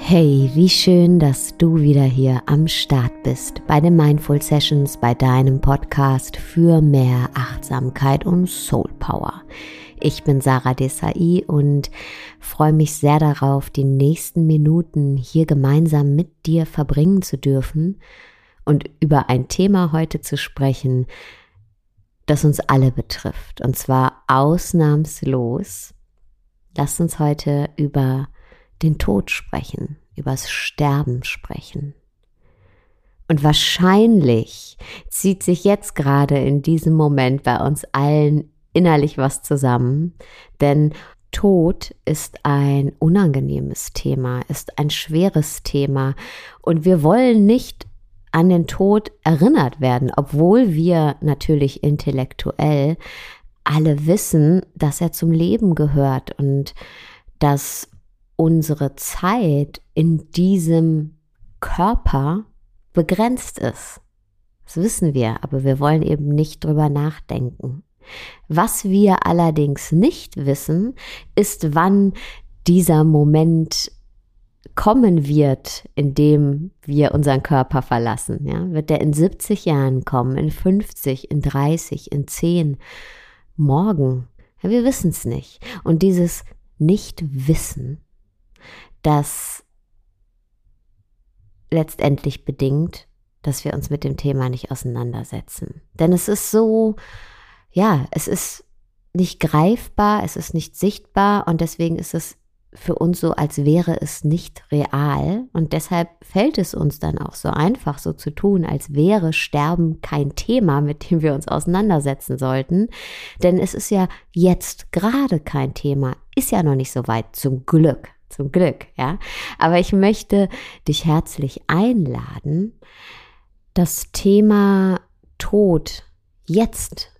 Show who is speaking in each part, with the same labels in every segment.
Speaker 1: Hey, wie schön, dass du wieder hier am Start bist bei den Mindful Sessions, bei deinem Podcast für mehr Achtsamkeit und Soul Power. Ich bin Sarah Desai und freue mich sehr darauf, die nächsten Minuten hier gemeinsam mit dir verbringen zu dürfen und über ein Thema heute zu sprechen, das uns alle betrifft, und zwar ausnahmslos. Lass uns heute über den Tod sprechen, übers Sterben sprechen. Und wahrscheinlich zieht sich jetzt gerade in diesem Moment bei uns allen innerlich was zusammen, denn Tod ist ein unangenehmes Thema, ist ein schweres Thema und wir wollen nicht an den Tod erinnert werden, obwohl wir natürlich intellektuell alle wissen, dass er zum Leben gehört und dass unsere Zeit in diesem Körper begrenzt ist. Das wissen wir, aber wir wollen eben nicht drüber nachdenken. Was wir allerdings nicht wissen, ist, wann dieser Moment kommen wird, in dem wir unseren Körper verlassen. Ja? Wird der in 70 Jahren kommen, in 50, in 30, in 10, morgen? Ja, wir wissen es nicht. Und dieses Nicht-Wissen das letztendlich bedingt, dass wir uns mit dem Thema nicht auseinandersetzen. Denn es ist so, ja, es ist nicht greifbar, es ist nicht sichtbar und deswegen ist es für uns so, als wäre es nicht real. Und deshalb fällt es uns dann auch so einfach, so zu tun, als wäre Sterben kein Thema, mit dem wir uns auseinandersetzen sollten. Denn es ist ja jetzt gerade kein Thema, ist ja noch nicht so weit, zum Glück zum Glück, ja. Aber ich möchte dich herzlich einladen, das Thema Tod jetzt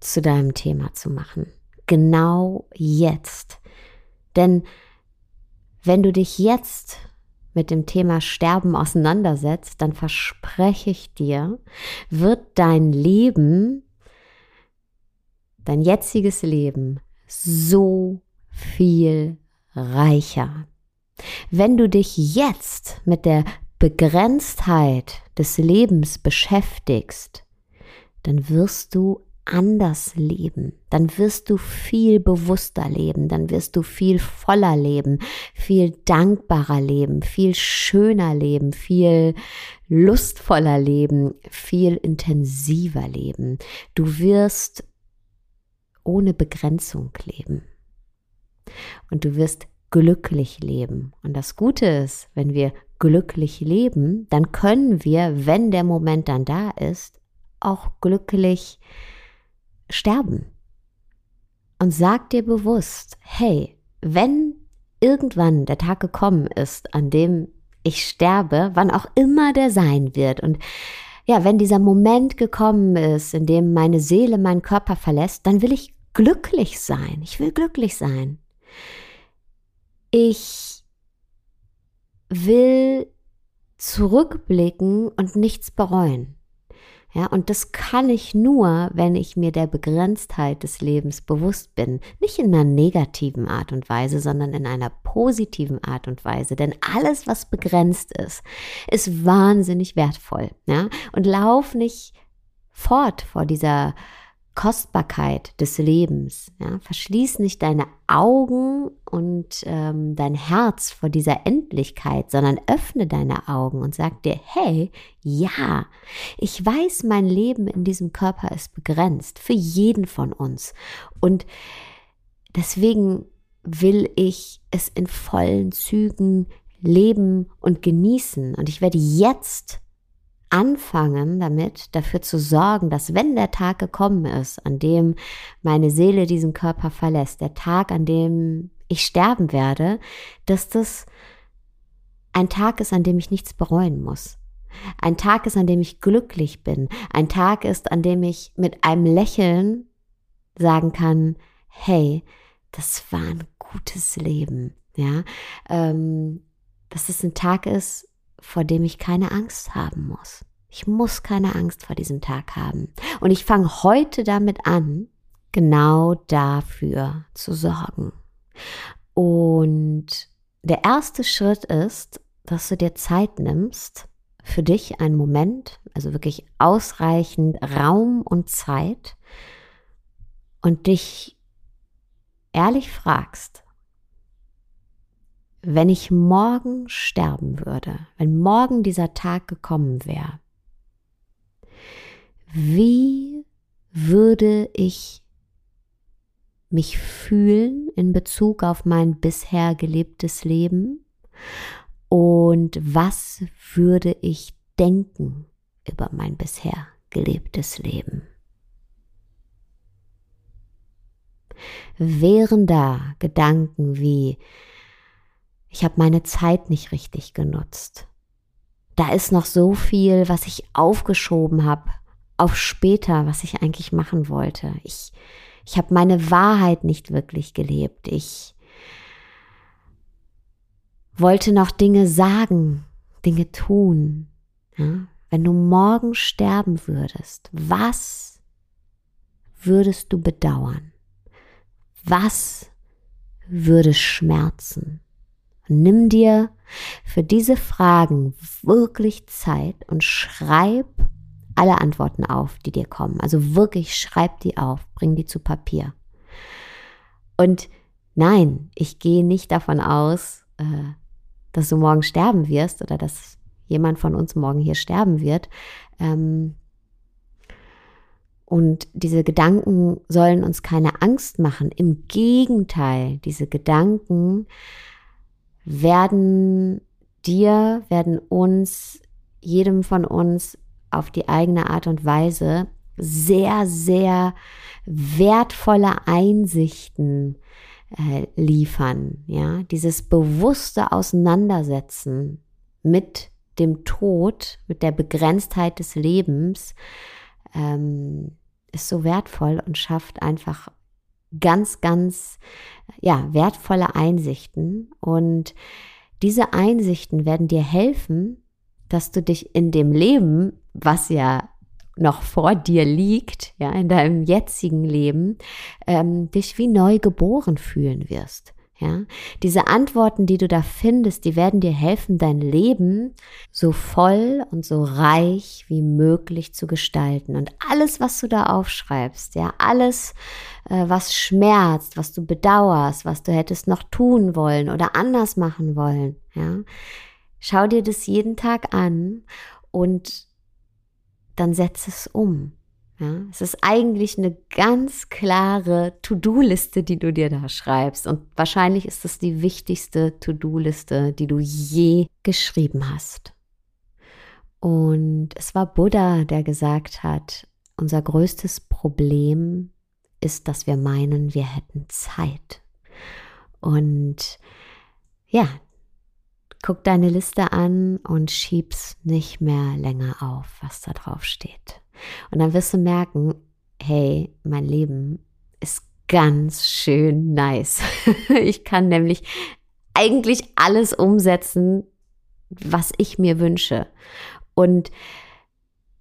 Speaker 1: zu deinem Thema zu machen. Genau jetzt. Denn wenn du dich jetzt mit dem Thema Sterben auseinandersetzt, dann verspreche ich dir, wird dein Leben, dein jetziges Leben so viel reicher. Wenn du dich jetzt mit der Begrenztheit des Lebens beschäftigst, dann wirst du anders leben, dann wirst du viel bewusster leben, dann wirst du viel voller leben, viel dankbarer leben, viel schöner leben, viel lustvoller leben, viel intensiver leben. Du wirst ohne Begrenzung leben und du wirst glücklich leben. Und das Gute ist, wenn wir glücklich leben, dann können wir, wenn der Moment dann da ist, auch glücklich sterben. Und sag dir bewusst, hey, wenn irgendwann der Tag gekommen ist, an dem ich sterbe, wann auch immer der sein wird und ja, wenn dieser Moment gekommen ist, in dem meine Seele meinen Körper verlässt, dann will ich glücklich sein. Ich will glücklich sein. Ich will zurückblicken und nichts bereuen. Ja, und das kann ich nur, wenn ich mir der Begrenztheit des Lebens bewusst bin. Nicht in einer negativen Art und Weise, sondern in einer positiven Art und Weise. Denn alles, was begrenzt ist, ist wahnsinnig wertvoll. Ja, und lauf nicht fort vor dieser Kostbarkeit des Lebens. Ja? Verschließ nicht deine Augen und ähm, dein Herz vor dieser Endlichkeit, sondern öffne deine Augen und sag dir, hey, ja, ich weiß, mein Leben in diesem Körper ist begrenzt, für jeden von uns. Und deswegen will ich es in vollen Zügen leben und genießen. Und ich werde jetzt anfangen damit, dafür zu sorgen, dass wenn der Tag gekommen ist, an dem meine Seele diesen Körper verlässt, der Tag, an dem ich sterben werde, dass das ein Tag ist, an dem ich nichts bereuen muss. Ein Tag ist, an dem ich glücklich bin. Ein Tag ist, an dem ich mit einem Lächeln sagen kann, hey, das war ein gutes Leben. Ja, ähm, dass es ein Tag ist, vor dem ich keine Angst haben muss. Ich muss keine Angst vor diesem Tag haben. Und ich fange heute damit an, genau dafür zu sorgen. Und der erste Schritt ist, dass du dir Zeit nimmst, für dich einen Moment, also wirklich ausreichend Raum und Zeit und dich ehrlich fragst, wenn ich morgen sterben würde, wenn morgen dieser Tag gekommen wäre, wie würde ich mich fühlen in Bezug auf mein bisher gelebtes Leben und was würde ich denken über mein bisher gelebtes Leben. Wären da Gedanken wie, ich habe meine Zeit nicht richtig genutzt. Da ist noch so viel, was ich aufgeschoben habe auf später, was ich eigentlich machen wollte. Ich, ich habe meine Wahrheit nicht wirklich gelebt. Ich wollte noch Dinge sagen, Dinge tun. Ja? Wenn du morgen sterben würdest, was würdest du bedauern? Was würde schmerzen? Nimm dir für diese Fragen wirklich Zeit und schreib alle Antworten auf, die dir kommen. Also wirklich schreib die auf, bring die zu Papier. Und nein, ich gehe nicht davon aus, äh, dass du morgen sterben wirst oder dass jemand von uns morgen hier sterben wird. Ähm, und diese Gedanken sollen uns keine Angst machen. Im Gegenteil, diese Gedanken werden dir, werden uns, jedem von uns auf die eigene Art und Weise sehr, sehr wertvolle Einsichten äh, liefern, ja, dieses bewusste Auseinandersetzen mit dem Tod, mit der Begrenztheit des Lebens, ähm, ist so wertvoll und schafft einfach ganz, ganz, ja, wertvolle Einsichten. Und diese Einsichten werden dir helfen, dass du dich in dem Leben, was ja noch vor dir liegt, ja, in deinem jetzigen Leben, ähm, dich wie neu geboren fühlen wirst. Ja, diese Antworten, die du da findest, die werden dir helfen, dein Leben so voll und so reich wie möglich zu gestalten. Und alles, was du da aufschreibst, ja, alles, äh, was schmerzt, was du bedauerst, was du hättest noch tun wollen oder anders machen wollen, ja, schau dir das jeden Tag an und dann setz es um. Ja, es ist eigentlich eine ganz klare To-Do-Liste, die du dir da schreibst. Und wahrscheinlich ist es die wichtigste To-Do-Liste, die du je geschrieben hast. Und es war Buddha, der gesagt hat, unser größtes Problem ist, dass wir meinen, wir hätten Zeit. Und ja, guck deine Liste an und schieb's nicht mehr länger auf, was da drauf steht. Und dann wirst du merken, hey, mein Leben ist ganz schön nice. ich kann nämlich eigentlich alles umsetzen, was ich mir wünsche. Und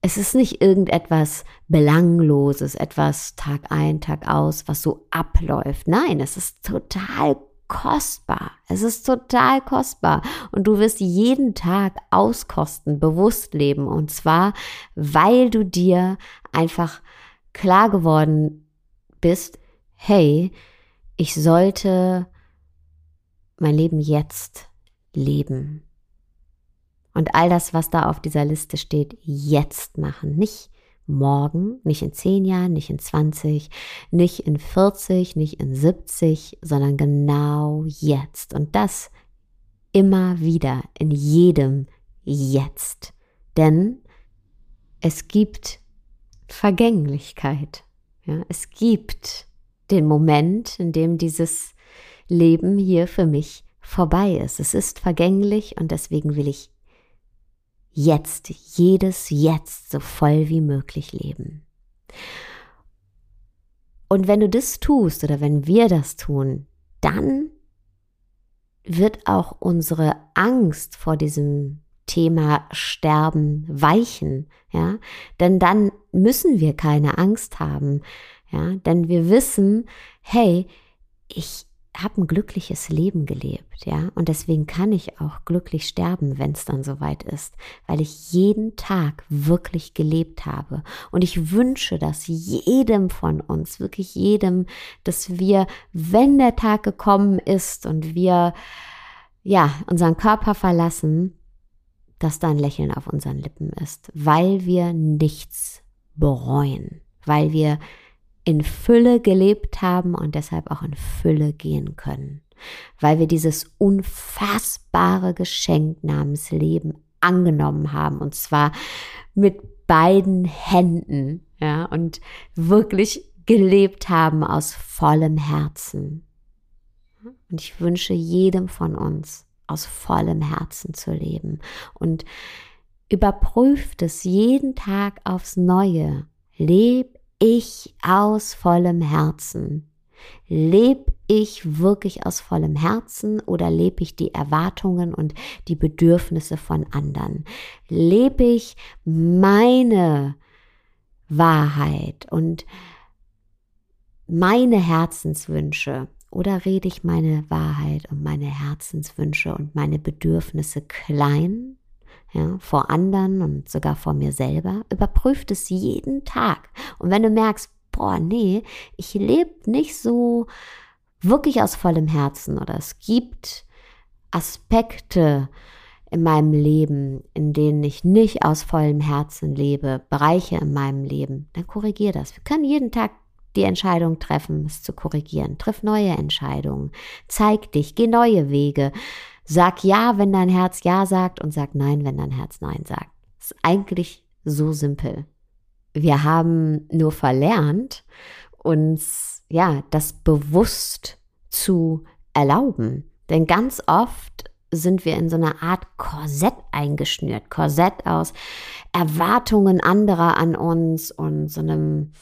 Speaker 1: es ist nicht irgendetwas Belangloses, etwas Tag ein, Tag aus, was so abläuft. Nein, es ist total kostbar. Es ist total kostbar. Und du wirst jeden Tag auskosten, bewusst leben. Und zwar, weil du dir einfach klar geworden bist, hey, ich sollte mein Leben jetzt leben. Und all das, was da auf dieser Liste steht, jetzt machen. Nicht morgen, nicht in zehn Jahren, nicht in 20, nicht in 40, nicht in 70, sondern genau jetzt. Und das immer wieder, in jedem Jetzt. Denn es gibt Vergänglichkeit. Ja, es gibt den Moment, in dem dieses Leben hier für mich vorbei ist. Es ist vergänglich und deswegen will ich jetzt, jedes Jetzt so voll wie möglich leben. Und wenn du das tust oder wenn wir das tun, dann wird auch unsere Angst vor diesem Thema Sterben weichen, ja, denn dann müssen wir keine Angst haben, ja, denn wir wissen, hey, ich habe ein glückliches Leben gelebt, ja, und deswegen kann ich auch glücklich sterben, wenn es dann soweit ist, weil ich jeden Tag wirklich gelebt habe. Und ich wünsche das jedem von uns, wirklich jedem, dass wir, wenn der Tag gekommen ist und wir ja unseren Körper verlassen, dass da ein Lächeln auf unseren Lippen ist, weil wir nichts bereuen, weil wir in Fülle gelebt haben und deshalb auch in Fülle gehen können, weil wir dieses unfassbare Geschenk namens Leben angenommen haben und zwar mit beiden Händen, ja, und wirklich gelebt haben aus vollem Herzen. Und ich wünsche jedem von uns, aus vollem Herzen zu leben und überprüft es jeden Tag aufs Neue. Leb ich aus vollem Herzen? Lebe ich wirklich aus vollem Herzen oder lebe ich die Erwartungen und die Bedürfnisse von anderen? Lebe ich meine Wahrheit und meine Herzenswünsche oder rede ich meine Wahrheit und meine Herzenswünsche und meine Bedürfnisse klein ja, vor anderen und sogar vor mir selber. Überprüft es jeden Tag. Und wenn du merkst, boah, nee, ich lebe nicht so wirklich aus vollem Herzen oder es gibt Aspekte in meinem Leben, in denen ich nicht aus vollem Herzen lebe, Bereiche in meinem Leben, dann korrigier das. Wir können jeden Tag die Entscheidung treffen, es zu korrigieren. Triff neue Entscheidungen. Zeig dich, geh neue Wege. Sag ja, wenn dein Herz ja sagt und sag nein, wenn dein Herz nein sagt. Das ist eigentlich so simpel. Wir haben nur verlernt, uns ja das bewusst zu erlauben. Denn ganz oft sind wir in so einer Art Korsett eingeschnürt. Korsett aus Erwartungen anderer an uns und so einem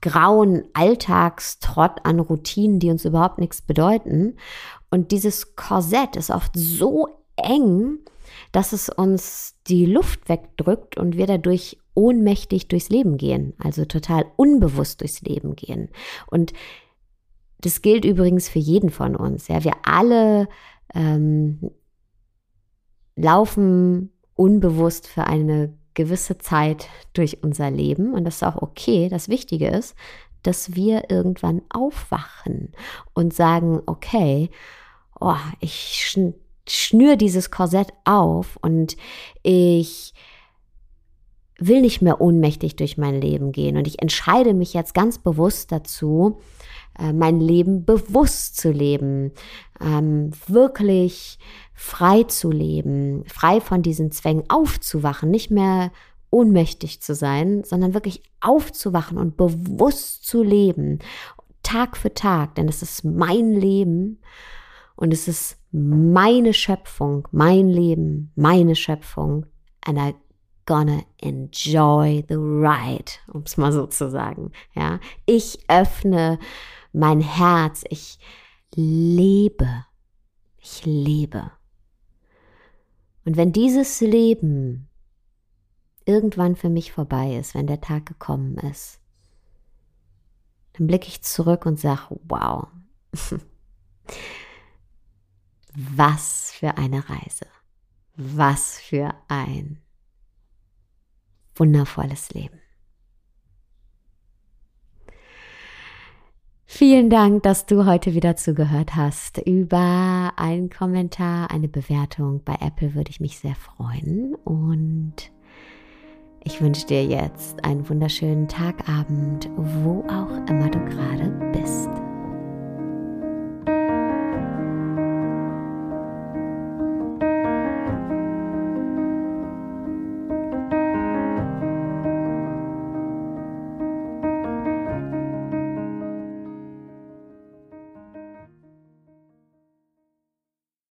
Speaker 1: grauen Alltagstrott an Routinen, die uns überhaupt nichts bedeuten. Und dieses Korsett ist oft so eng, dass es uns die Luft wegdrückt und wir dadurch ohnmächtig durchs Leben gehen, also total unbewusst durchs Leben gehen. Und das gilt übrigens für jeden von uns. Ja, wir alle ähm, laufen unbewusst für eine gewisse Zeit durch unser Leben und das ist auch okay. Das Wichtige ist, dass wir irgendwann aufwachen und sagen, okay, oh, ich schnür dieses Korsett auf und ich will nicht mehr ohnmächtig durch mein Leben gehen. Und ich entscheide mich jetzt ganz bewusst dazu, äh, mein Leben bewusst zu leben, ähm, wirklich frei zu leben, frei von diesen Zwängen aufzuwachen, nicht mehr ohnmächtig zu sein, sondern wirklich aufzuwachen und bewusst zu leben, Tag für Tag, denn es ist mein Leben und es ist meine Schöpfung, mein Leben, meine Schöpfung and I gonna enjoy the ride, um es mal so zu sagen. Ja, ich öffne mein Herz, ich lebe, ich lebe. Und wenn dieses Leben irgendwann für mich vorbei ist, wenn der Tag gekommen ist, dann blicke ich zurück und sage, wow, was für eine Reise, was für ein wundervolles Leben. Vielen Dank, dass du heute wieder zugehört hast. Über einen Kommentar, eine Bewertung bei Apple würde ich mich sehr freuen. Und ich wünsche dir jetzt einen wunderschönen Tagabend, wo auch immer du gerade bist.